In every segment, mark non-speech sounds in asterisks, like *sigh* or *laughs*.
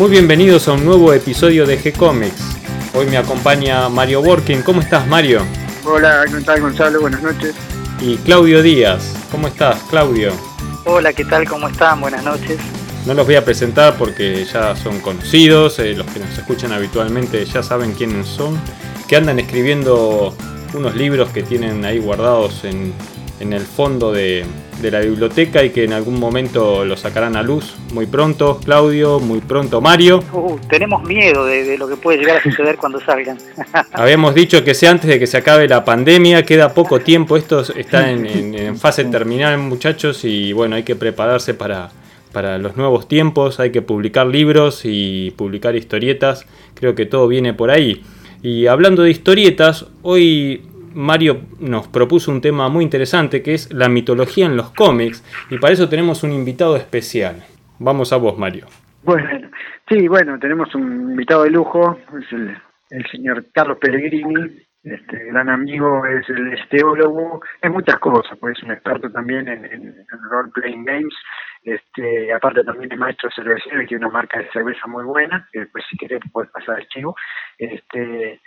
Muy bienvenidos a un nuevo episodio de G-Comics. Hoy me acompaña Mario Working. ¿Cómo estás, Mario? Hola, ¿qué tal, Gonzalo? Buenas noches. Y Claudio Díaz. ¿Cómo estás, Claudio? Hola, ¿qué tal? ¿Cómo están? Buenas noches. No los voy a presentar porque ya son conocidos, eh, los que nos escuchan habitualmente ya saben quiénes son, que andan escribiendo unos libros que tienen ahí guardados en, en el fondo de, de la biblioteca y que en algún momento lo sacarán a luz muy pronto, Claudio, muy pronto Mario. Uh, tenemos miedo de, lo que puede llegar a suceder cuando salgan. *laughs* Habíamos dicho que sea antes de que se acabe la pandemia, queda poco tiempo, esto está *laughs* en, fase terminal muchachos y bueno, hay que prepararse para, para los nuevos tiempos, hay que publicar libros y publicar historietas, creo que todo viene por ahí. Y hablando de historietas, hoy Mario nos propuso un tema muy interesante que es la mitología en los cómics y para eso tenemos un invitado especial. Vamos a vos, Mario. Bueno, sí, bueno, tenemos un invitado de lujo, es el, señor Carlos Pellegrini, este gran amigo, es el esteólogo, es muchas cosas, pues es un experto también en, en, role playing games, este, aparte también es maestro cervecero y tiene una marca de cerveza muy buena, que después si querés puedes pasar el chivo, este,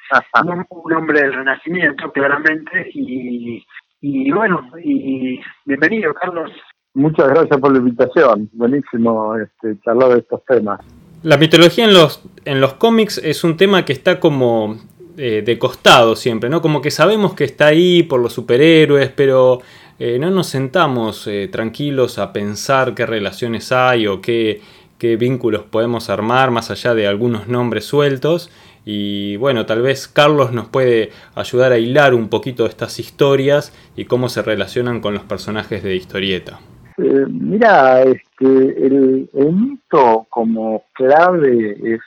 un, un, hombre del renacimiento claramente y, y bueno, y bienvenido Carlos. Muchas gracias por la invitación, buenísimo este, charlar de estos temas. La mitología en los, en los cómics es un tema que está como eh, de costado siempre, ¿no? Como que sabemos que está ahí por los superhéroes, pero eh, no nos sentamos eh, tranquilos a pensar qué relaciones hay o qué, qué vínculos podemos armar más allá de algunos nombres sueltos. Y bueno, tal vez Carlos nos puede ayudar a hilar un poquito estas historias y cómo se relacionan con los personajes de historieta. Eh, mira, este, el, mito como clave es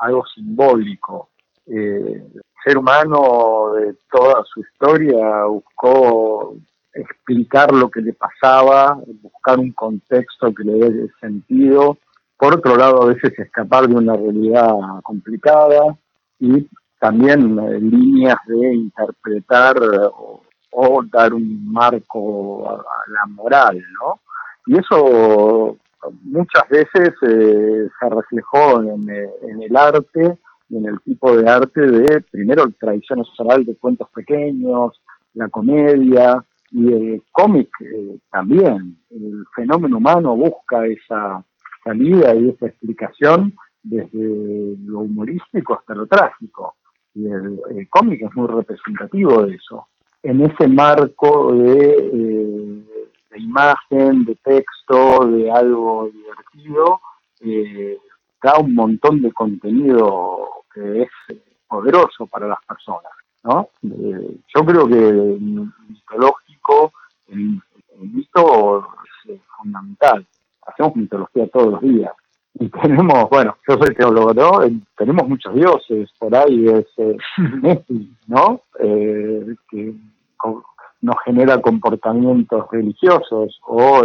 algo simbólico. Eh, el ser humano de toda su historia buscó explicar lo que le pasaba, buscar un contexto que le dé sentido. Por otro lado, a veces escapar de una realidad complicada y también eh, líneas de interpretar o, o, dar un marco a, la moral, ¿no? Y eso muchas veces eh, se reflejó en, el arte en el tipo de arte de, primero, tradiciones oral de cuentos pequeños, la comedia y el cómic eh, también. El fenómeno humano busca esa salida y esa explicación desde lo humorístico hasta lo trágico. Y el, cómic es muy representativo de eso. En ese marco de, eh, imagen, de texto, de algo divertido, eh, da un montón de contenido que es poderoso para las personas. ¿No? Eh, yo creo que mitológico, el, el mito es fundamental. Hacemos mitología todos los días. Y tenemos, bueno, yo soy teólogo, ¿no? Eh, tenemos muchos dioses, por ahí es eh, *laughs* Messi, ¿no? Que nos genera comportamientos religiosos, o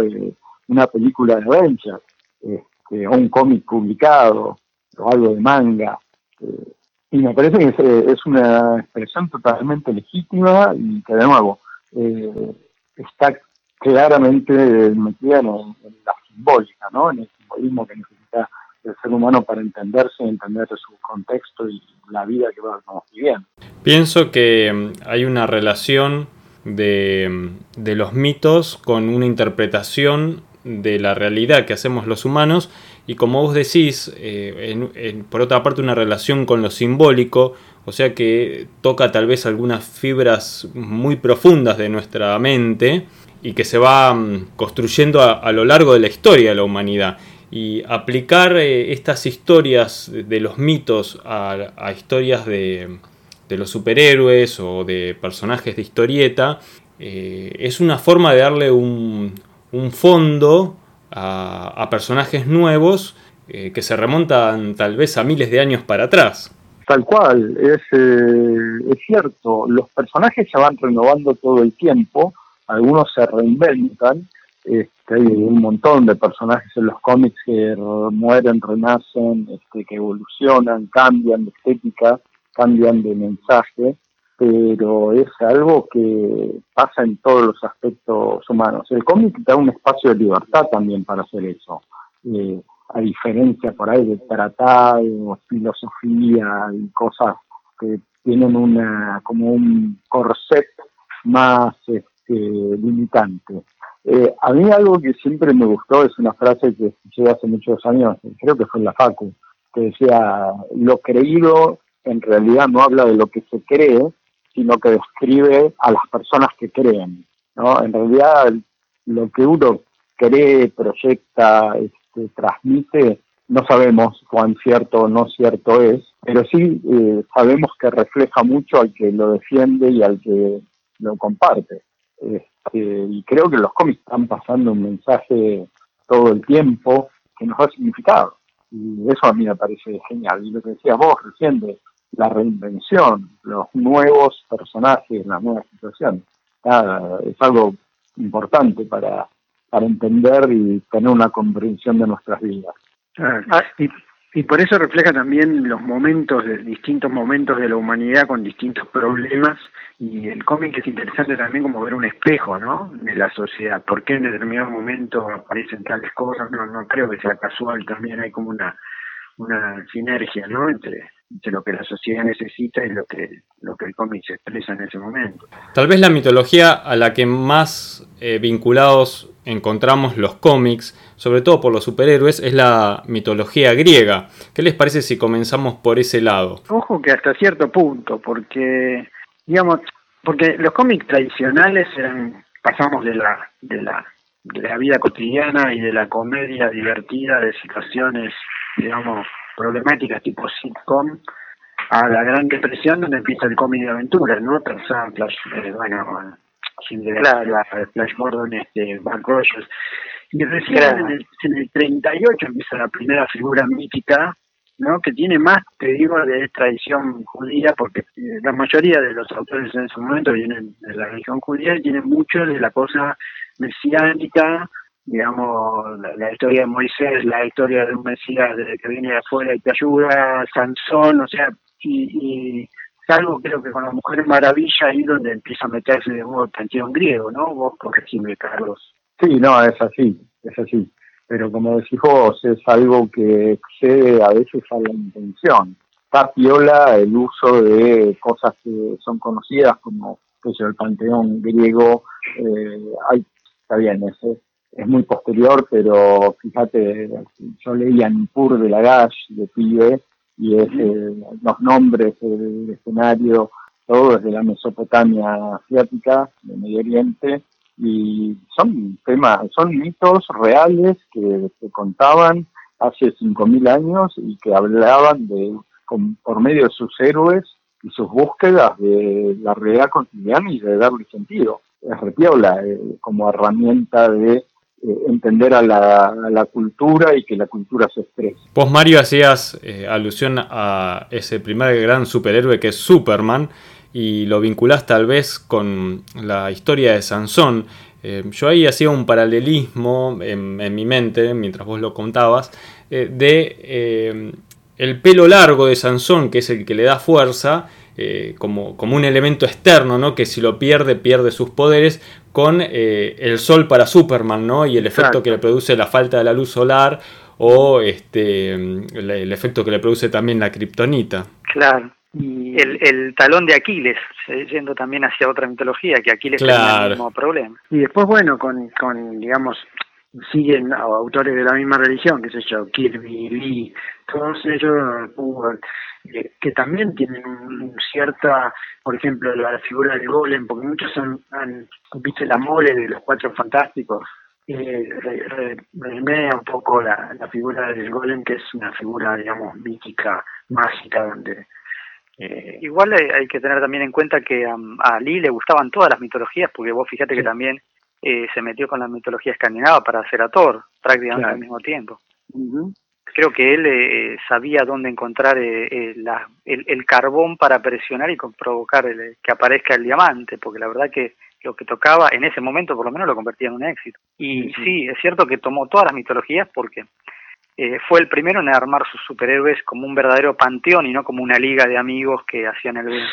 una película de Avengers, este, o un cómic publicado, o algo de manga. Eh, y me parece que es, eh, es, una expresión totalmente legítima y que de nuevo eh, está claramente metida en, en, la simbólica, ¿no? en el simbolismo que necesita el ser humano para entenderse, entender su contexto y la vida que vamos viviendo. Pienso que mm, hay una relación de, mm, de los mitos con una interpretación de la realidad que hacemos los humanos y como vos decís, eh, por otra parte una relación con lo simbólico, o sea que toca tal vez algunas fibras muy profundas de nuestra mente y que se va um, construyendo a, lo largo de la historia de la humanidad. Y aplicar eh, estas historias de, de los mitos a, a historias de, de, los superhéroes o de personajes de historieta eh, es una forma de darle un, un fondo a, personajes nuevos eh, que se remontan tal vez a miles de años para atrás. Tal cual, es, eh, cierto, los personajes se van renovando todo el tiempo, algunos se reinventan, este, hay un montón de personajes en los cómics que mueren, renacen, este, que evolucionan, cambian de estética, cambian de mensaje, pero es algo que pasa en todos los aspectos humanos. El cómic da un espacio de libertad también para hacer eso. Eh, a diferencia por ahí de tratados, filosofía y cosas que tienen una como un corset más este, limitante. Eh, a mí algo que siempre me gustó es una frase que escuché hace muchos años, creo que fue en la Facu, que decía, lo creído en realidad no habla de lo que se cree, sino que describe a las personas que creen. ¿no? En realidad lo que uno cree, proyecta, este, transmite, no sabemos cuán cierto o no cierto es, pero sí eh, sabemos que refleja mucho al que lo defiende y al que lo comparte. Este, y creo que los cómics están pasando un mensaje todo el tiempo que nos da significado. Y eso a mí me parece genial. Y lo que decías vos recién la reinvención, los nuevos personajes, la nueva situación, es algo importante para, para entender y tener una comprensión de nuestras vidas. Ah, y, y, por eso refleja también los momentos, distintos momentos de la humanidad con distintos problemas. Y el cómic es interesante también como ver un espejo, ¿no? De la sociedad. ¿Por qué en determinado momento aparecen tales cosas? No, no creo que sea casual. También hay como una, una sinergia, ¿no? Entre, entre lo que la sociedad necesita y lo que, lo que el cómic se expresa en ese momento. Tal vez la mitología a la que más eh, vinculados encontramos los cómics, sobre todo por los superhéroes, es la mitología griega. ¿Qué les parece si comenzamos por ese lado? Ojo que hasta cierto punto, porque, digamos, porque los cómics tradicionales eran, pasamos de la, de la, de la vida cotidiana y de la comedia divertida de situaciones, digamos, problemáticas tipo sitcom, a la Gran Depresión donde empieza el cómic de aventuras, ¿no? Tarzan, Flash, eh, bueno, Cinderella, Flash Gordon, este, Buck Rogers. Y recién en, el, en el 38 empieza la primera figura mítica, ¿no? Que tiene más, te digo, de tradición judía, porque eh, la mayoría de los autores en ese momento vienen de la religión judía y tienen mucho de la cosa mesiánica, digamos, la, historia de Moisés, la historia de un Mesías que viene de afuera y te ayuda, Sansón, o sea, y, y salvo creo que con la Mujer Maravilla ahí donde empieza a meterse de nuevo el panteón griego, ¿no? Vos corregime, Carlos. Sí, no, es así, es así. Pero como decís vos, es algo que excede a veces a la intención. Está el uso de cosas que son conocidas como el panteón griego. Eh, hay, está bien, ese es muy posterior, pero fíjate, yo leía Nippur de Lagash de pibe y es eh, los nombres del escenario, todo desde la Mesopotamia asiática, de Medio Oriente, y son temas, son mitos reales que se contaban hace 5.000 años y que hablaban de, por medio de sus héroes y sus búsquedas de la realidad cotidiana y de darle sentido. Es repiola eh, como herramienta de eh, entender a la, cultura y que la cultura se exprese. Vos, Mario, hacías eh, alusión a ese primer gran superhéroe que es Superman y lo vinculás tal vez con la historia de Sansón. Eh, yo ahí hacía un paralelismo en, mi mente, mientras vos lo contabas, de el pelo largo de Sansón, que es el que le da fuerza, como, como, un elemento externo, ¿no? que si lo pierde, pierde sus poderes, con eh, el sol para Superman, ¿no? Y el efecto que le produce la falta de la luz solar o este el, efecto que le produce también la kriptonita. Claro. Y el, el talón de Aquiles, yendo también hacia otra mitología, que Aquiles tiene el mismo problema. Y después, bueno, con, con digamos, siguen autores de la misma religión, que sé yo, Kirby, Lee, todos ellos, eh, que también tienen un, cierta, por ejemplo, la figura del golem, porque muchos han, han visto la mole de los cuatro fantásticos, eh, remea un poco la, la, figura del golem, que es una figura, digamos, mítica, mágica, donde... Eh, Igual hay, que tener también en cuenta que a Lee le gustaban todas las mitologías, porque vos fíjate que también eh, se metió con la mitología escandinava para hacer a Thor, prácticamente al mismo tiempo creo que él eh, sabía dónde encontrar eh, eh, el, carbón para presionar y provocar que aparezca el diamante, porque la verdad que lo que tocaba en ese momento por lo menos lo convertía en un éxito. Y sí, es cierto que tomó todas las mitologías porque fue el primero en armar sus superhéroes como un verdadero panteón y no como una liga de amigos que hacían el bien.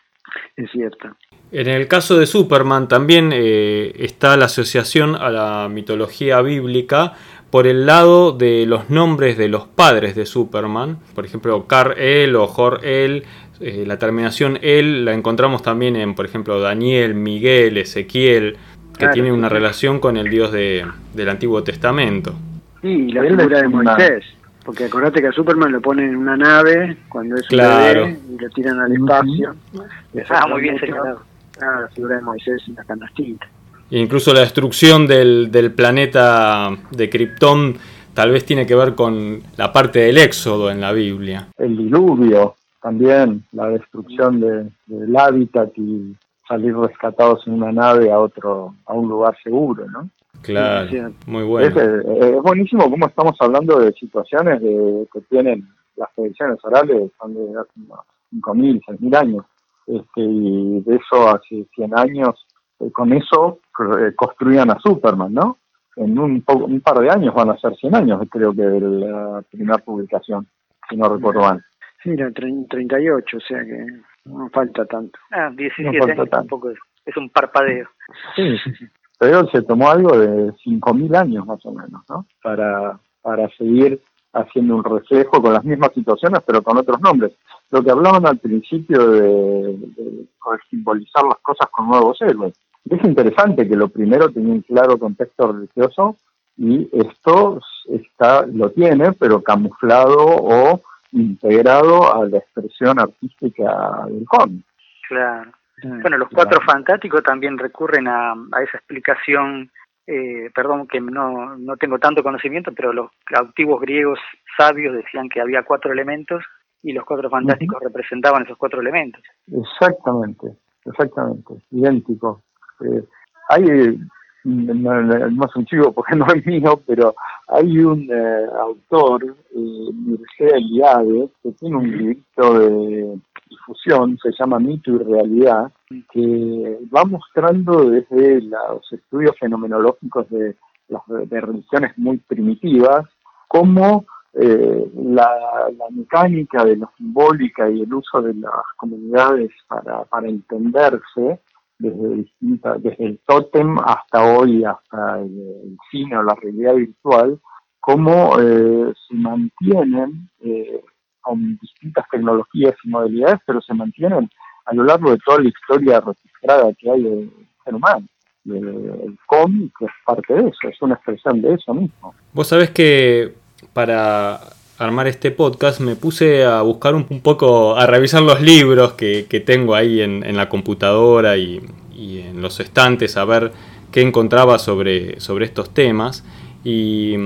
*laughs* es cierto. En el caso de Superman también está la asociación a la mitología bíblica por el lado de los nombres de los padres de Superman, por ejemplo, Kar-El o Jor-El, eh, la terminación El la encontramos también en, por ejemplo, Daniel, Miguel, Ezequiel, que tiene una relación con el Dios de, del Antiguo Testamento. Sí, la figura de Moisés, porque acordate que a Superman lo ponen en una nave cuando es un bebé y lo tiran al espacio. Ah, muy bien señalado. Ah, la figura de Moisés en la canastita. Incluso la destrucción del, del planeta de Krypton tal vez tiene que ver con la parte del éxodo en la Biblia. El diluvio, también la destrucción de, del hábitat y salir rescatados en una nave a otro, a un lugar seguro, ¿no? Claro, muy bueno. Es, es, buenísimo cómo estamos hablando de situaciones de, que tienen las predicciones orales, son de hace 5.000, 6.000 años, este, y de eso hace 100 años eh, con eso eh, construían a Superman, ¿no? En un, un, par de años van a ser 100 años, creo que, de la primera publicación, si no recuerdo mal. Sí, era 38, o sea que no falta tanto. Ah, 17 años tampoco es, es un parpadeo. Sí, pero se tomó algo de 5.000 años más o menos, ¿no? Para, para seguir haciendo un reflejo con las mismas situaciones, pero con otros nombres. Lo que hablaban al principio de, de, de simbolizar las cosas con nuevos héroes. Es interesante que lo primero tenía un claro contexto religioso y esto está lo tiene, pero camuflado o integrado a la expresión artística del cómic. Claro. Bueno, los cuatro fantásticos también recurren a, a esa explicación, eh, perdón que no, no tengo tanto conocimiento, pero los antiguos griegos sabios decían que había cuatro elementos y los cuatro fantásticos uh -huh. representaban esos cuatro elementos. Exactamente, exactamente, idéntico. Eh, hay, no, no, es un chivo porque *laughs* no es mío, pero hay un eh, autor, eh, Mircea Eliade, que tiene un librito de difusión, se llama Mito y Realidad, que va mostrando desde los estudios fenomenológicos de, de religiones muy primitivas, cómo eh, la, la, mecánica de la simbólica y el uso de las comunidades para, para entenderse desde distintas, desde el tótem hasta hoy, hasta el, el cine o la realidad virtual, cómo eh, se mantienen eh, con distintas tecnologías y modalidades, pero se mantienen a lo largo de toda la historia registrada que hay del ser humano. El cómic es parte de eso, es una expresión de eso mismo. Vos sabés que para armar este podcast me puse a buscar un, poco, a revisar los libros que, tengo ahí en, la computadora y, en los estantes, a ver qué encontraba sobre, sobre estos temas. Y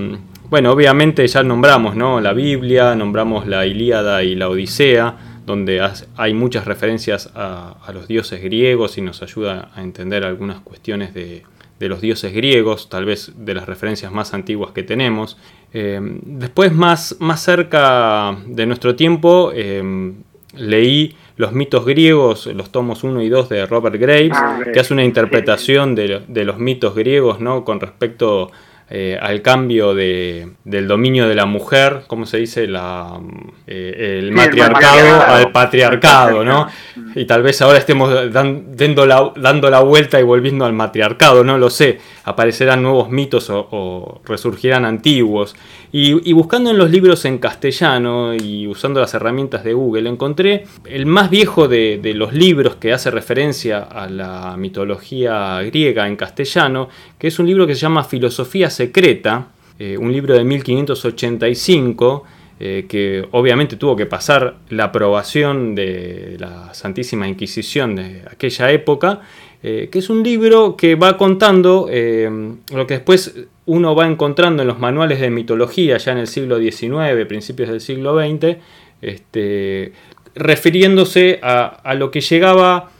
bueno, obviamente ya nombramos ¿no? la Biblia, nombramos la Ilíada y la Odisea, donde hay muchas referencias a los dioses griegos y nos ayuda a entender algunas cuestiones de, de los dioses griegos, tal vez de las referencias más antiguas que tenemos. Eh, después, más, más cerca de nuestro tiempo, eh, leí Los mitos griegos, los tomos 1 y 2 de Robert Graves, ah, que hace una interpretación de, de, los mitos griegos ¿no? con respecto eh, al cambio de, del dominio de la mujer, ¿cómo se dice? La, eh, el sí, matriarcado el al patriarcado, ¿no? *laughs* *laughs* Y tal vez ahora estemos dan, dando, la, dando la vuelta y volviendo al matriarcado, no lo sé. Aparecerán nuevos mitos o, resurgirán antiguos. Y, buscando en los libros en castellano y usando las herramientas de Google, encontré el más viejo de, de los libros que hace referencia a la mitología griega en castellano, que es un libro que se llama Filosofía Secreta, eh, un libro de 1585, eh, que obviamente tuvo que pasar la aprobación de la Santísima Inquisición de aquella época, eh, que es un libro que va contando eh, lo que después uno va encontrando en los manuales de mitología ya en el siglo XIX, principios del siglo XX, este, refiriéndose a, lo que llegaba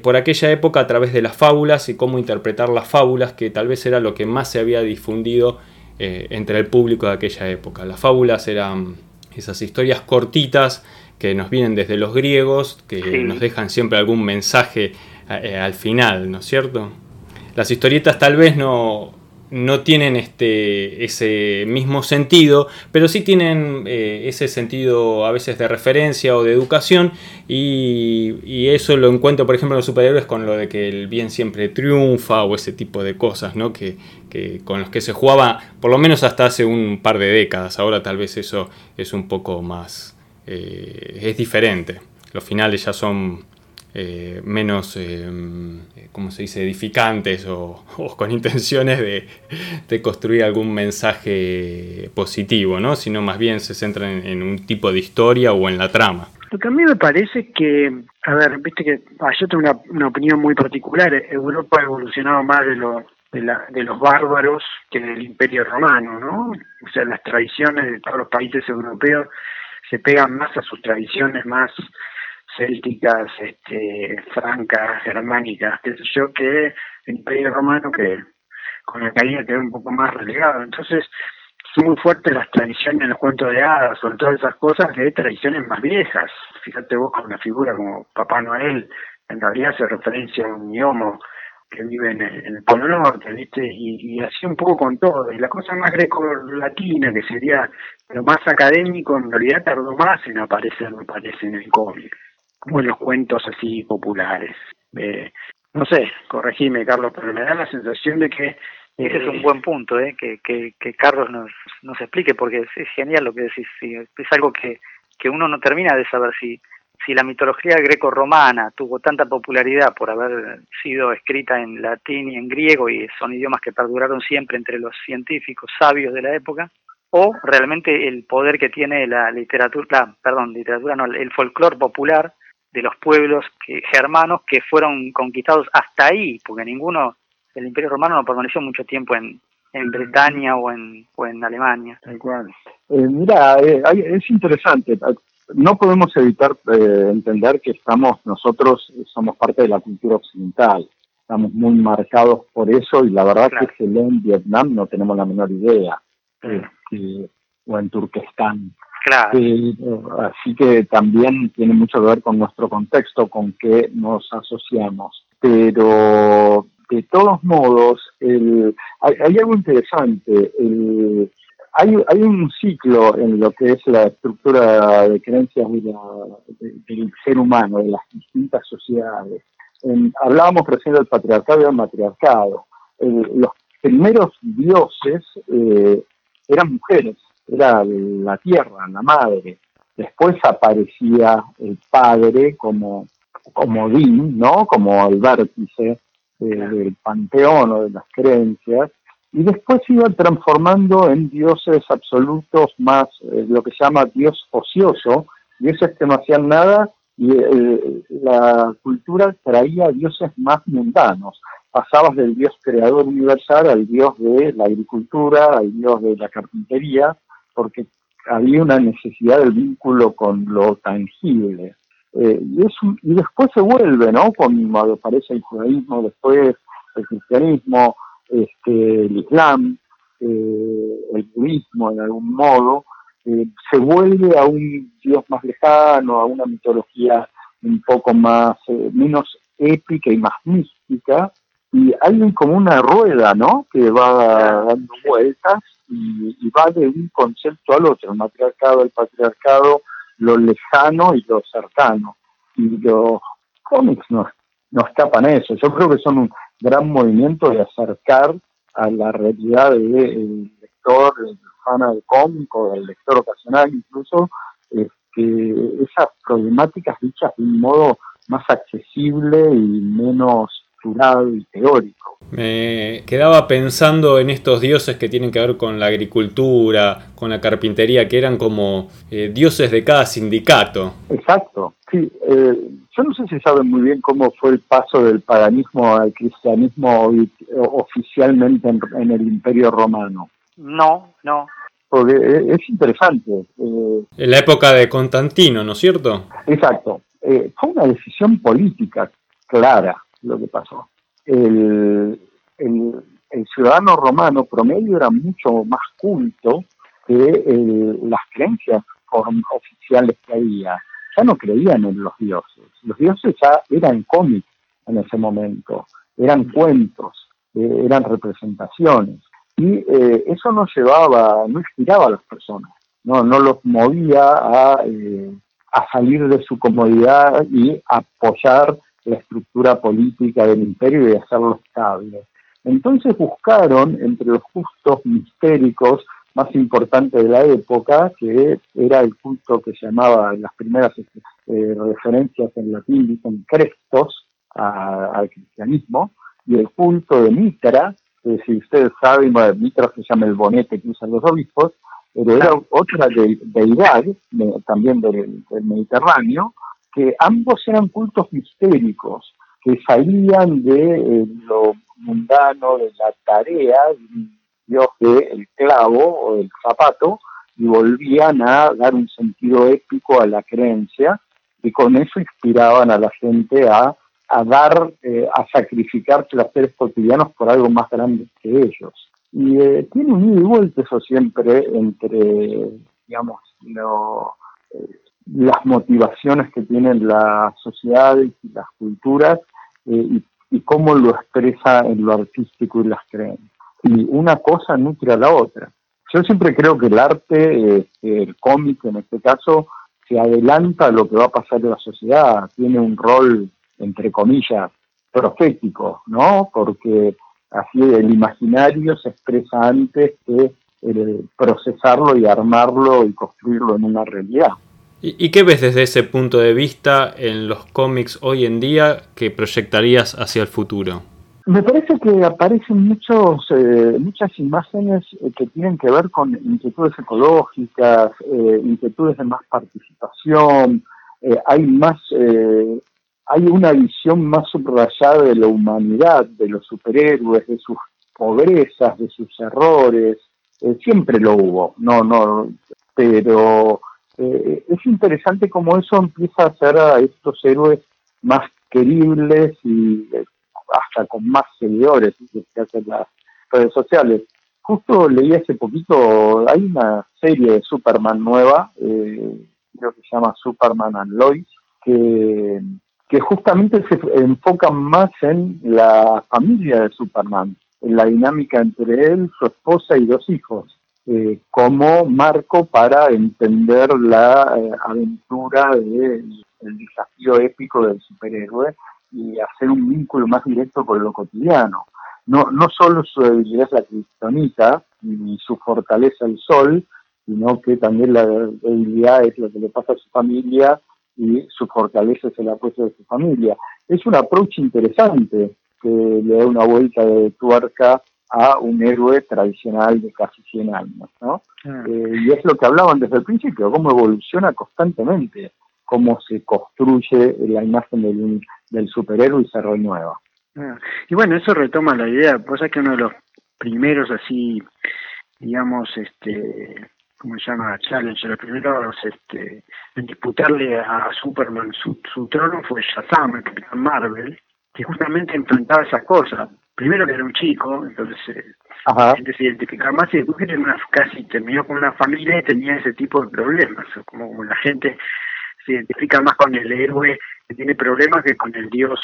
por aquella época a través de las fábulas y cómo interpretar las fábulas, que tal vez era lo que más se había difundido entre el público de aquella época. Las fábulas eran esas historias cortitas que nos vienen desde los griegos, que sí. nos dejan siempre algún mensaje eh, al final, ¿no es cierto? Las historietas tal vez no, no tienen este, ese mismo sentido, pero sí tienen eh, ese sentido a veces de referencia o de educación y, eso lo encuentro por ejemplo en los superhéroes con lo de que el bien siempre triunfa o ese tipo de cosas, ¿no? Que, con los que se jugaba por lo menos hasta hace un par de décadas, ahora tal vez eso es un poco más, eh, es diferente, los finales ya son eh, menos, eh, ¿cómo se dice?, edificantes o, con intenciones de, construir algún mensaje positivo, ¿no? Sino más bien se centran en, un tipo de historia o en la trama. Lo que a mí me parece que, a ver, viste que ah, yo tengo una, opinión muy particular, Europa ha evolucionado más de, lo, de, la, de los bárbaros que del imperio romano, ¿no? O sea, las tradiciones de todos los países europeos se pegan más a sus tradiciones más célticas, este, francas, germánicas, qué sé yo, que el Imperio Romano que con la caída quedó un poco más relegado. Entonces, son muy fuertes las tradiciones en los cuentos de hadas, sobre todas esas cosas de tradiciones más viejas. Fíjate vos con una figura como Papá Noel, en realidad hace referencia a un gnomo que vive en el, Polo Norte, ¿viste? Y, y, así un poco con todo. Y la cosa más greco-latina, que sería lo más académico, en realidad tardó más en aparecer, me parece, en el cómic como en los cuentos así populares. Eh, no sé, corregime Carlos, pero me da la sensación de que... Ese es un eh, buen punto, ¿eh? que, que, que Carlos nos, nos explique, porque es, genial lo que decís. es algo que, que uno no termina de saber si, si la mitología greco-romana tuvo tanta popularidad por haber sido escrita en latín y en griego y son idiomas que perduraron siempre entre los científicos sabios de la época, o realmente el poder que tiene la literatura, perdón, literatura no, el folclore popular de los pueblos que, germanos que fueron conquistados hasta ahí, porque ninguno, el Imperio Romano no permaneció mucho tiempo en, en Bretaña o en, o en Alemania. Tal cual. Eh, mira, eh, es interesante. No podemos evitar eh, entender que estamos, nosotros somos parte de la cultura occidental. Estamos muy marcados por eso y la verdad que que en Vietnam no tenemos la menor idea. o en Turquestán. Claro. así que también tiene mucho que ver con nuestro contexto, con qué nos asociamos. Pero de todos modos, el, hay, algo interesante. El, hay, hay un ciclo en lo que es la estructura de creencias del ser humano, de las distintas sociedades. hablábamos recién del patriarcado y del matriarcado. los primeros dioses eh, eran mujeres era la tierra, la madre. Después aparecía el padre como, como Din, ¿no? Como el vértice del panteón o de las creencias. Y después se iba transformando en dioses absolutos más, eh, lo que se llama dios ocioso, dioses que no hacían nada y eh, la cultura traía dioses más mundanos. Pasabas del dios creador universal al dios de la agricultura, al dios de la carpintería, porque había una necesidad del vínculo con lo tangible. Eh, y, después se vuelve, ¿no? Cuando aparece el judaísmo, después el cristianismo, este, el islam, eh, el budismo en algún modo, eh, se vuelve a un dios más lejano, a una mitología un poco más, menos épica y más mística, y hay como una rueda, ¿no? Que va dando vueltas y, va de un concepto al otro, el matriarcado, el patriarcado, lo lejano y lo cercano. Y los cómics nos, nos tapan eso. Yo creo que son un gran movimiento de acercar a la realidad del lector, del fan del cómic o del lector ocasional incluso, este, esas problemáticas dichas de un modo más accesible y menos y teórico. Me quedaba pensando en estos dioses que tienen que ver con la agricultura, con la carpintería, que eran como eh, dioses de cada sindicato. Exacto, sí. Eh, yo no sé si saben muy bien cómo fue el paso del paganismo al cristianismo oficialmente en, el Imperio Romano. No, no. Porque es interesante. Eh, en la época de Constantino, ¿no es cierto? Exacto. fue una decisión política clara lo que pasó. El, el, ciudadano romano promedio era mucho más culto que las creencias oficiales que había. Ya no creían en los dioses. Los dioses ya eran cómics en ese momento, eran cuentos, eh, eran representaciones. y eh, eso no llevaba, no inspiraba a las personas, no, no los movía a, eh, a salir de su comodidad y apoyar la estructura política del imperio y hacerlo estable. Entonces buscaron entre los cultos mistéricos más importantes de la época, que era el culto que llamaba en las primeras eh, referencias en latín, dicen crestos al cristianismo, y el culto de Mitra, que si ustedes saben, Mitra se llama el bonete que usan los obispos, pero era otra deidad, también del Mediterráneo, que ambos eran cultos mistéricos, que salían de eh, lo mundano, de la tarea, Dios del clavo o del zapato, y volvían a dar un sentido épico a la creencia, y con eso inspiraban a la gente a, a dar, eh, a sacrificar placeres cotidianos por algo más grande que ellos. Y eh, tiene un ida y vuelta eso siempre entre, digamos, lo, las motivaciones que tienen las sociedades y las culturas eh, y, cómo lo expresa en lo artístico y las creencias. Y una cosa nutre a la otra. Yo siempre creo que el arte, eh, el cómic en este caso, se adelanta a lo que va a pasar en la sociedad, tiene un rol, entre comillas, profético, ¿no? Porque así el imaginario se expresa antes que el procesarlo y armarlo y construirlo en una realidad. ¿Y, qué ves desde ese punto de vista en los cómics hoy en día que proyectarías hacia el futuro? Me parece que aparecen muchos, eh, muchas imágenes eh, que tienen que ver con inquietudes ecológicas, eh, inquietudes de más participación, hay más, hay una visión más subrayada de la humanidad, de los superhéroes, de sus pobrezas, de sus errores, siempre lo hubo, no, no, pero eh, es interesante cómo eso empieza a hacer a estos héroes más queribles y eh, hasta con más seguidores que hacen las redes sociales. Justo leí hace poquito, hay una serie de Superman nueva, eh, creo que se llama Superman and Lois, que, que justamente se enfoca más en la familia de Superman, en la dinámica entre él, su esposa y dos hijos eh, como marco para entender la eh, aventura del desafío épico del superhéroe y hacer un vínculo más directo con lo cotidiano. No, no solo su debilidad es la cristonita ni su fortaleza el sol, sino que también la debilidad es lo que le pasa a su familia y su fortaleza es el apoyo de su familia. Es un approach interesante que le da una vuelta de tuerca a un héroe tradicional de casi 100 años, ¿no? Ah. Eh, y es lo que hablaban desde el principio, cómo evoluciona constantemente, cómo se construye la imagen del, del superhéroe y se renueva. Ah. Y bueno, eso retoma la idea, pues es que uno de los primeros así, digamos, este, ¿cómo se llama? Challenge, los primeros este, en disputarle a Superman su, su trono fue Shazam, el Capitán Marvel, que justamente enfrentaba esas cosas primero que era un chico, entonces eh, la gente se identificaba más y después que una, casi terminó con una familia y tenía ese tipo de problemas, como, la gente se identifica más con el héroe que tiene problemas que con el dios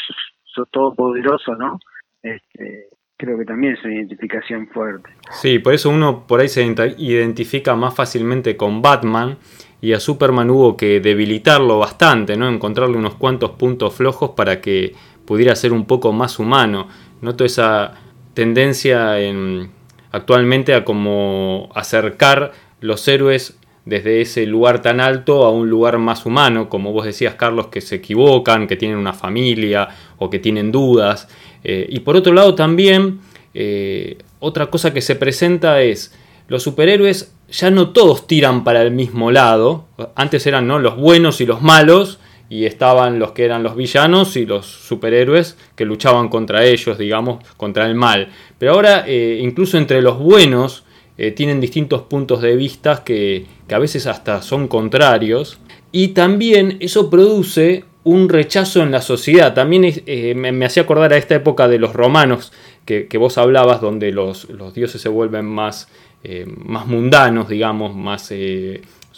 todopoderoso, ¿no? Este, creo que también es una identificación fuerte. Sí, por eso uno por ahí se identifica más fácilmente con Batman y a Superman hubo que debilitarlo bastante, ¿no? Encontrarle unos cuantos puntos flojos para que pudiera ser un poco más humano. Noto esa tendencia en, actualmente a como acercar los héroes desde ese lugar tan alto a un lugar más humano, como vos decías Carlos, que se equivocan, que tienen una familia o que tienen dudas. Eh, y por otro lado también, eh, otra cosa que se presenta es, los superhéroes ya no todos tiran para el mismo lado, antes eran ¿no? los buenos y los malos, y estaban los que eran los villanos y los superhéroes que luchaban contra ellos, digamos, contra el mal. Pero ahora, eh, incluso entre los buenos, eh, tienen distintos puntos de vista que, a veces hasta son contrarios. Y también eso produce un rechazo en la sociedad. También eh, me, hacía acordar a esta época de los romanos que, vos hablabas, donde los, los, dioses se vuelven más, más mundanos, digamos, más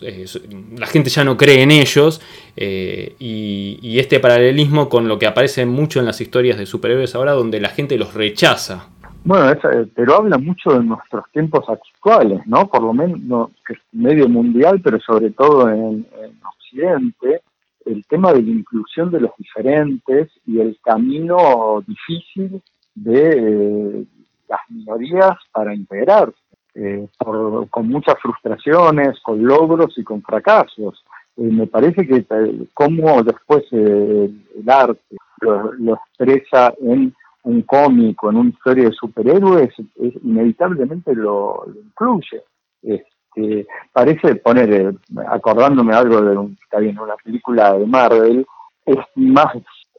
la gente ya no cree en ellos eh, y, este paralelismo con lo que aparece mucho en las historias de superhéroes ahora donde la gente los rechaza. Bueno, eh, pero habla mucho de nuestros tiempos actuales, ¿no? Por lo menos, que es medio mundial, pero sobre todo en, Occidente, el tema de la inclusión de los diferentes y el camino difícil de eh, las minorías para integrarse, eh, con muchas frustraciones, con logros y con fracasos. me parece que cómo después el arte lo expresa en un cómico, en una historia de superhéroes, es, inevitablemente lo, incluye. Este, parece poner, eh, acordándome algo de un, una película de Marvel, es más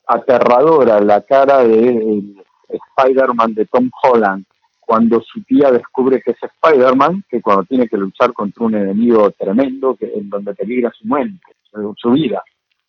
aterradora la cara de Spider-Man de Tom Holland cuando su tía descubre que es Spider-Man que cuando tiene que luchar contra un enemigo tremendo que en donde peligra su muerte, su vida.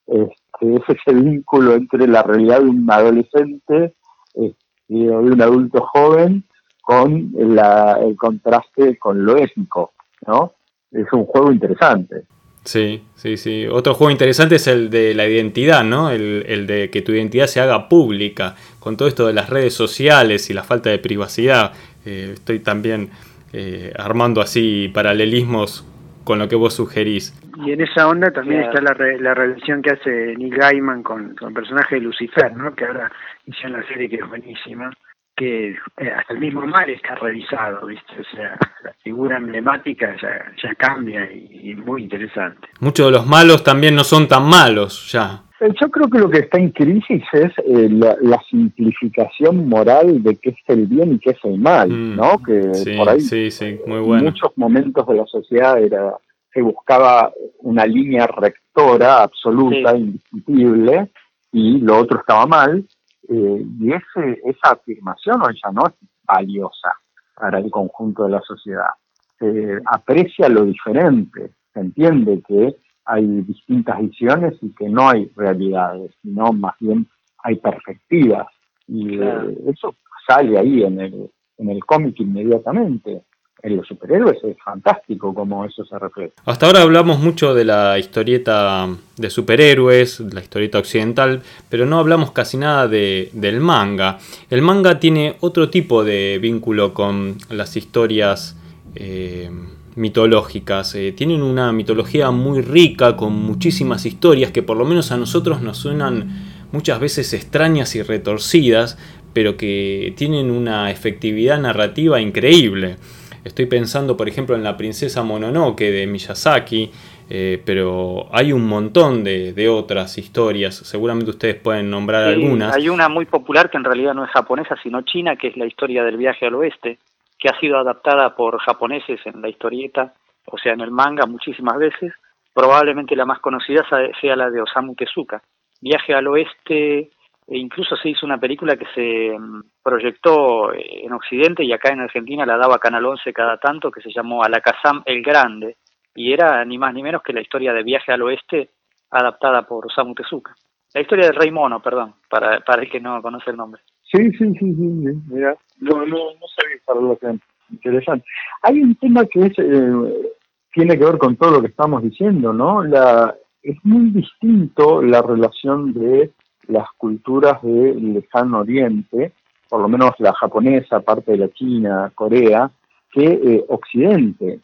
Este, es ese vínculo entre la realidad de un adolescente este, de un adulto joven con el contraste con lo ético, ¿no? Es un juego interesante. Sí, sí, sí. Otro juego interesante es el de la identidad, ¿no? El, de que tu identidad se haga pública, con todo esto de las redes sociales y la falta de privacidad. Eh, estoy también eh, armando así paralelismos con lo que vos sugerís. Y en esa onda también está la, la relación que hace Neil Gaiman con, el personaje de Lucifer, ¿no? que ahora hicieron la serie que es buenísima, que eh, hasta el mismo mar está revisado, ¿viste? O sea, la figura emblemática ya, ya cambia y, muy interesante. Muchos de los malos también no son tan malos ya. Eh, yo creo que lo que está en crisis es eh, la, simplificación moral de qué es el bien y qué es el mal, mm, ¿no? Que por ahí sí, sí, muy bueno. en muchos momentos de la sociedad era se buscaba una línea rectora absoluta, indiscutible, y lo otro estaba mal, eh, y ese, esa afirmación hoy ya no es valiosa para el conjunto de la sociedad. Se aprecia lo diferente, se entiende que hay distintas visiones y que no hay realidades, sino más bien hay perspectivas. Y eh, eso sale ahí en el, en el cómic inmediatamente en los superhéroes es fantástico como eso se refleja. Hasta ahora hablamos mucho de la historieta de superhéroes, la historieta occidental, pero no hablamos casi nada de, del manga. El manga tiene otro tipo de vínculo con las historias eh, mitológicas. Eh, tienen una mitología muy rica, con muchísimas historias que por lo menos a nosotros nos suenan muchas veces extrañas y retorcidas, pero que tienen una efectividad narrativa increíble. Estoy pensando, por ejemplo, en la princesa Mononoke de Miyazaki, eh, pero hay un montón de, otras historias. Seguramente ustedes pueden nombrar algunas. Hay una muy popular que en realidad no es japonesa, sino china, que es la historia del viaje al oeste, que ha sido adaptada por japoneses en la historieta, o sea, en el manga muchísimas veces. Probablemente la más conocida sea la de Osamu Tezuka. Viaje al oeste e incluso se hizo una película que se mm, proyectó eh, en Occidente y acá en Argentina la daba Canal 11 cada tanto, que se llamó Alakazam el Grande, y era ni más ni menos que la historia de Viaje al Oeste adaptada por Osamu Tezuka. La historia del Rey Mono, perdón, para, para el que no conoce el nombre. Sí, sí, sí, sí, mira, no, no, no sabía lo que interesante. Hay un tema que es, eh, tiene que ver con todo lo que estamos diciendo, ¿no? La, es muy distinto la relación de las culturas del lejano oriente, por lo menos la japonesa, parte de la China, Corea, que eh, Occidente.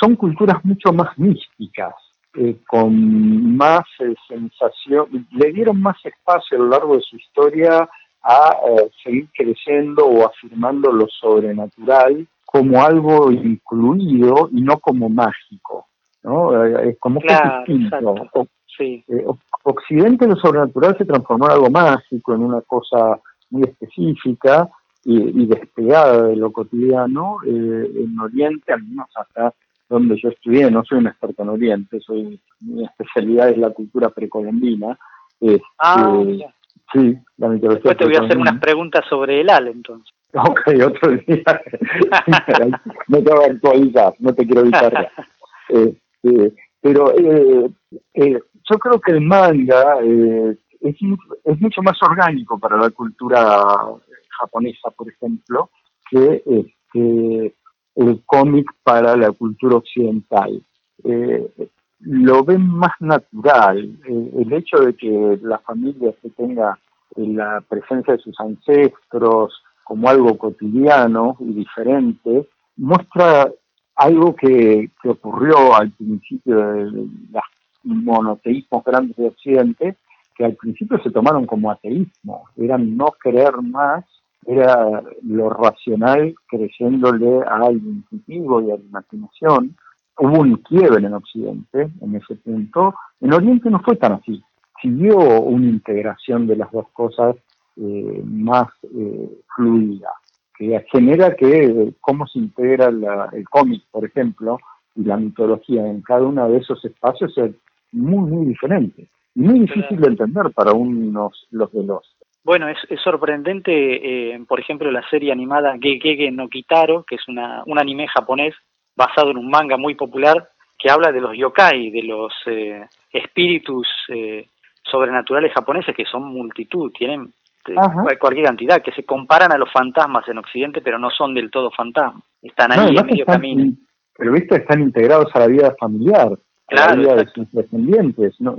Son culturas mucho más místicas, eh, con más eh, sensación, le dieron más espacio a lo largo de su historia a seguir creciendo o afirmando lo sobrenatural como algo incluido y no como mágico. ¿no? Es como que es distinto. Sí. Occidente lo sobrenatural se transformó en algo mágico, en una cosa muy específica y, despegada de lo cotidiano. Eh, en Oriente, al menos acá donde yo estudié, no soy un experto en Oriente, soy mi especialidad es la cultura precolombina. Este, ah, sí, la mitología. Después te voy a hacer unas preguntas sobre el AL, entonces. Ok, otro día. *laughs* no te voy a actualizar, no te quiero evitar. Este, pero eh, eh, yo creo que el manga eh, es, es, mucho más orgánico para la cultura japonesa, por ejemplo, que este, el cómic para la cultura occidental. Eh, lo ven más natural. Eh, el hecho de que la familia se tenga la presencia de sus ancestros, como algo cotidiano y diferente, muestra algo que, que ocurrió al principio de los monoteísmos grandes de Occidente, que al principio se tomaron como ateísmo, eran no creer más, era lo racional creyéndole al intuitivo y a la imaginación. Hubo un quiebre en Occidente en ese punto. En Oriente no fue tan así. Siguió una integración de las dos cosas eh, más eh, fluida, que genera que eh, cómo se integra el cómic, por ejemplo, y la mitología en cada uno de esos espacios es muy, muy diferente muy difícil de entender para unos los de los. Bueno, es, es sorprendente, eh, por ejemplo, la serie animada Gegege no Kitaro, que es una, un anime japonés basado en un manga muy popular que habla de los yokai, de los eh, espíritus eh, sobrenaturales japoneses que son multitud, tienen cualquier cantidad, que se comparan a los fantasmas en Occidente, pero no son del todo fantasmas, están ahí en medio camino. Pero viste, están integrados a la vida familiar, a la vida de sus descendientes. ¿no?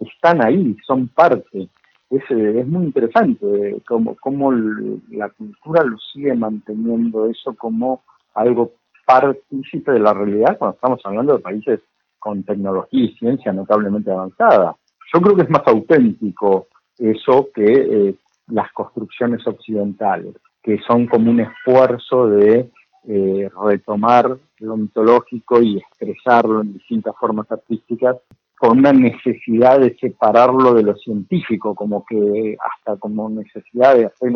están ahí, son parte. Es, eh, es muy interesante eh, cómo, cómo la cultura lo sigue manteniendo eso como algo partícipe de la realidad cuando estamos hablando de países con tecnología y ciencia notablemente avanzada. Yo creo que es más auténtico eso que eh, las construcciones occidentales, que son como un esfuerzo de retomar lo mitológico y expresarlo en distintas formas artísticas con una necesidad de separarlo de lo científico, como que hasta como necesidad de hacer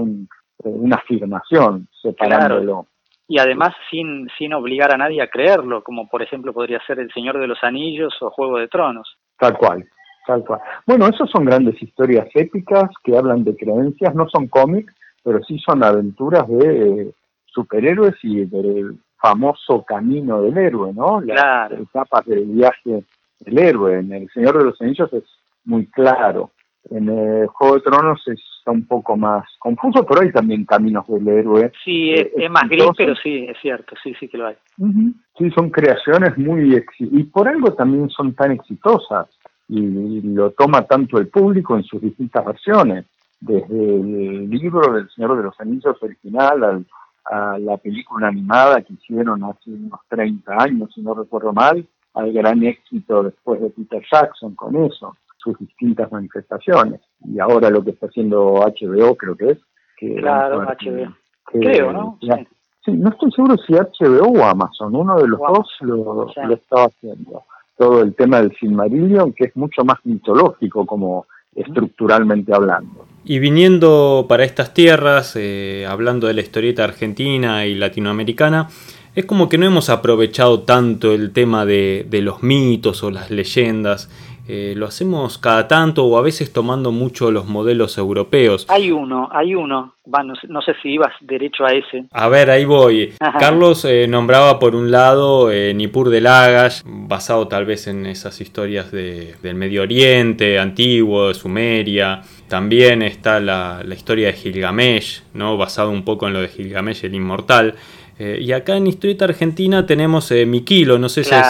una afirmación separándolo. Y además sin, sin obligar a nadie a creerlo, como por ejemplo podría ser El Señor de los Anillos o Juego de Tronos. Tal cual, tal cual. Bueno, esas son grandes historias épicas que hablan de creencias, no son cómics, pero sí son aventuras de eh, superhéroes y del famoso camino del héroe, ¿no? Las etapas del viaje el héroe. En El Señor de los Anillos es muy claro. En el Juego de Tronos está un poco más confuso, pero hay también caminos del héroe. Sí, es, eh, más gris, pero sí, es cierto, sí, sí que lo hay. Sí, son creaciones muy... y por algo también son tan exitosas y lo toma tanto el público en sus distintas versiones, desde el libro del Señor de los Anillos original a la película animada que hicieron hace unos 30 años, si no recuerdo mal, al gran éxito después de Peter Jackson con eso, sus distintas manifestaciones. Y ahora lo que está haciendo HBO creo que es. Que claro, HBO. creo, ¿no? sí. no estoy seguro si HBO o Amazon, uno de los dos lo, estaba haciendo. Todo el tema del Silmarillion, que es mucho más mitológico como estructuralmente hablando. Y viniendo para estas tierras, eh, hablando de la historieta argentina y latinoamericana, es como que no hemos aprovechado tanto el tema de, los mitos o las leyendas. Eh, lo hacemos cada tanto o a veces tomando mucho los modelos europeos. Hay uno, hay uno. no, sé, si ibas derecho a ese. A ver, ahí voy. Carlos eh, nombraba por un lado eh, Nippur de Lagash, basado tal vez en esas historias del Medio Oriente, antiguo, de Sumeria. También está la, la historia de Gilgamesh, ¿no? basado un poco en lo de Gilgamesh el Inmortal. Eh, y acá en Historieta Argentina tenemos eh, Miquilo, no sé si es...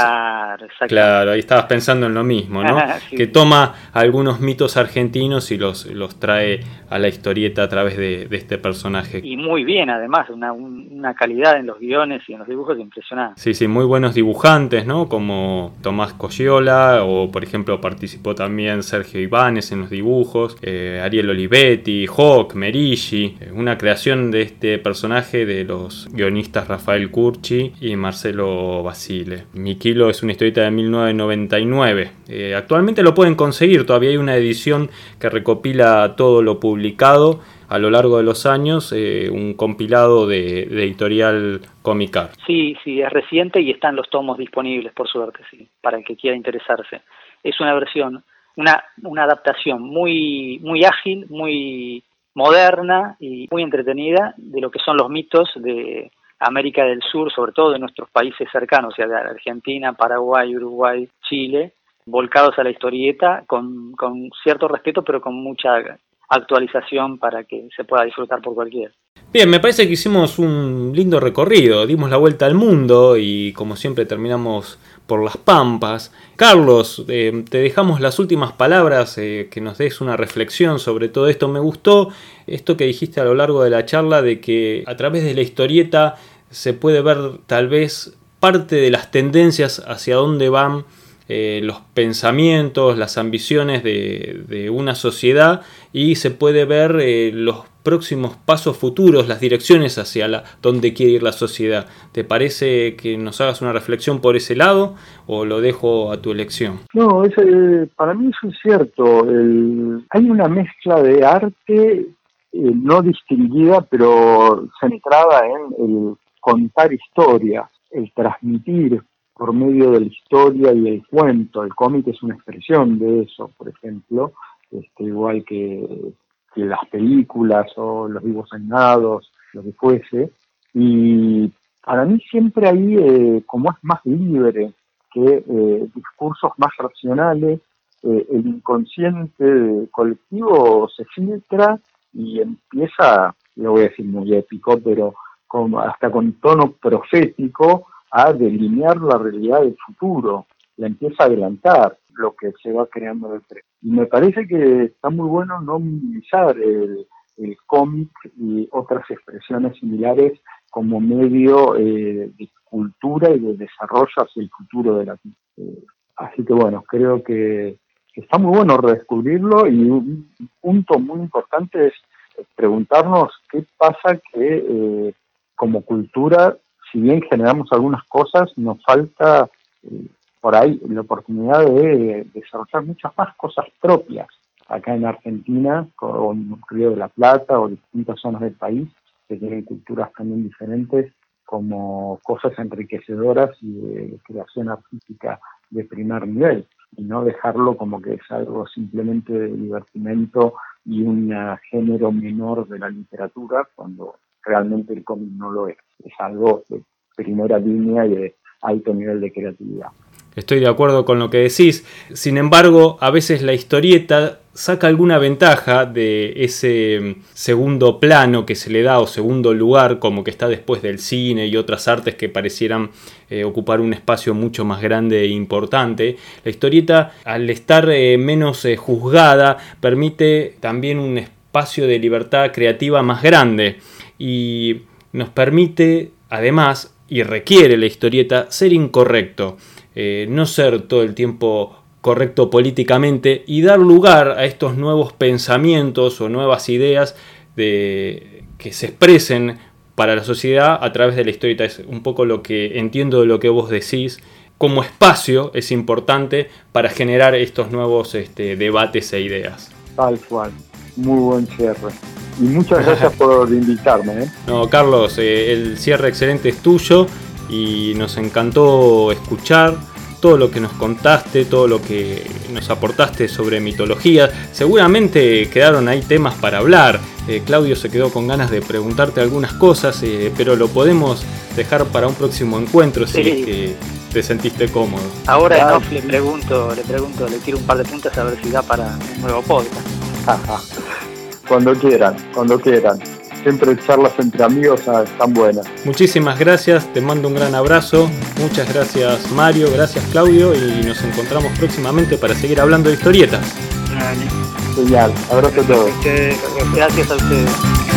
Claro, ahí estabas pensando en lo mismo, ¿no? *laughs* Que toma algunos mitos argentinos y los, los trae a la historieta a través de, este personaje. Y muy bien, además, una, una, calidad en los guiones y en los dibujos impresionante. Sí, sí, muy buenos dibujantes, ¿no? Como Tomás Coyola, o por ejemplo participó también Sergio Ibáñez en los dibujos, eh, Ariel Olivetti, Hawk, Merigi, una creación de este personaje de los guionistas Rafael Curchi y Marcelo Basile. Miquilo es una historieta de 1999. Eh, actualmente lo pueden conseguir, todavía hay una edición que recopila todo lo publicado a lo largo de los años, eh, un compilado de, editorial Comicar. Sí, sí, es reciente y están los tomos disponibles, por suerte, sí, para el que quiera interesarse. Es una versión, una, una adaptación muy, muy ágil, muy moderna y muy entretenida de lo que son los mitos de América del Sur, sobre todo de nuestros países cercanos, o sea, de Argentina, Paraguay, Uruguay, Chile, volcados a la historieta con, cierto respeto, pero con mucha actualización para que se pueda disfrutar por cualquiera. Bien, me parece que hicimos un lindo recorrido, dimos la vuelta al mundo y como siempre terminamos por las pampas. Carlos, eh, te dejamos las últimas palabras, eh, que nos des una reflexión sobre todo esto. Me gustó esto que dijiste a lo largo de la charla de que a través de la historieta se puede ver tal vez parte de las tendencias hacia dónde van eh, los pensamientos, las ambiciones de, una sociedad y se puede ver eh, los próximos pasos futuros, las direcciones hacia la, donde quiere ir la sociedad. ¿Te parece que nos hagas una reflexión por ese lado o lo dejo a tu elección? No, eh, para mí eso es cierto. hay una mezcla de arte no distinguida, pero centrada en el contar historias, el transmitir por medio de la historia y el cuento. El cómic es una expresión de eso, por ejemplo, este, igual que, las películas o los dibujos animados, lo que fuese. Y para mí siempre ahí, eh, como es más libre que eh, discursos más racionales, eh, el inconsciente colectivo se filtra y empieza, lo voy a decir muy épico, pero como hasta con tono profético, a delinear la realidad del futuro, la empieza a adelantar lo que se va creando en el presente. Y me parece que está muy bueno no minimizar el, cómic y otras expresiones similares como medio eh, de cultura y de desarrollo hacia el futuro de la vida. Eh, así que bueno, creo que, está muy bueno redescubrirlo y un punto muy importante es preguntarnos qué pasa que eh, como cultura si bien generamos algunas cosas, nos falta eh, por ahí la oportunidad de, desarrollar muchas más cosas propias acá en Argentina, con Río de la Plata o distintas zonas del país que tienen culturas también diferentes, como cosas enriquecedoras y de creación artística de primer nivel, y no dejarlo como que es algo simplemente de divertimento y un género menor de la literatura, cuando realmente el cómic no lo es. Es algo de primera línea y de alto nivel de creatividad. Estoy de acuerdo con lo que decís. Sin embargo, a veces la historieta saca alguna ventaja de ese segundo plano que se le da o segundo lugar como que está después del cine y otras artes que parecieran eh, ocupar un espacio mucho más grande e importante. La historieta al estar eh, menos eh, juzgada permite también un espacio de libertad creativa más grande y nos permite además y requiere la historieta ser incorrecto, eh, no ser todo el tiempo correcto políticamente y dar lugar a estos nuevos pensamientos o nuevas ideas de, que se expresen para la sociedad a través de la historieta. Es un poco lo que entiendo de lo que vos decís. Como espacio es importante para generar estos nuevos este, debates e ideas. Tal cual. Muy buen cierre. Y muchas gracias por *laughs* invitarme. ¿eh? No, Carlos, eh, el cierre excelente es tuyo y nos encantó escuchar todo lo que nos contaste, todo lo que nos aportaste sobre mitología. Seguramente quedaron ahí temas para hablar. Eh, Claudio se quedó con ganas de preguntarte algunas cosas, pero lo podemos dejar para un próximo encuentro si es que te sentiste cómodo. Ahora le pregunto, le pregunto, le tiro un par de puntas a ver si da para un nuevo podcast. *laughs* Cuando quieran, cuando quieran. Siempre charlas entre amigos están buenas. Muchísimas gracias, te mando un gran abrazo. Muchas gracias Mario, gracias Claudio y nos encontramos próximamente para seguir hablando de historietas. Genial, abrazo a todos. Gracias a ustedes.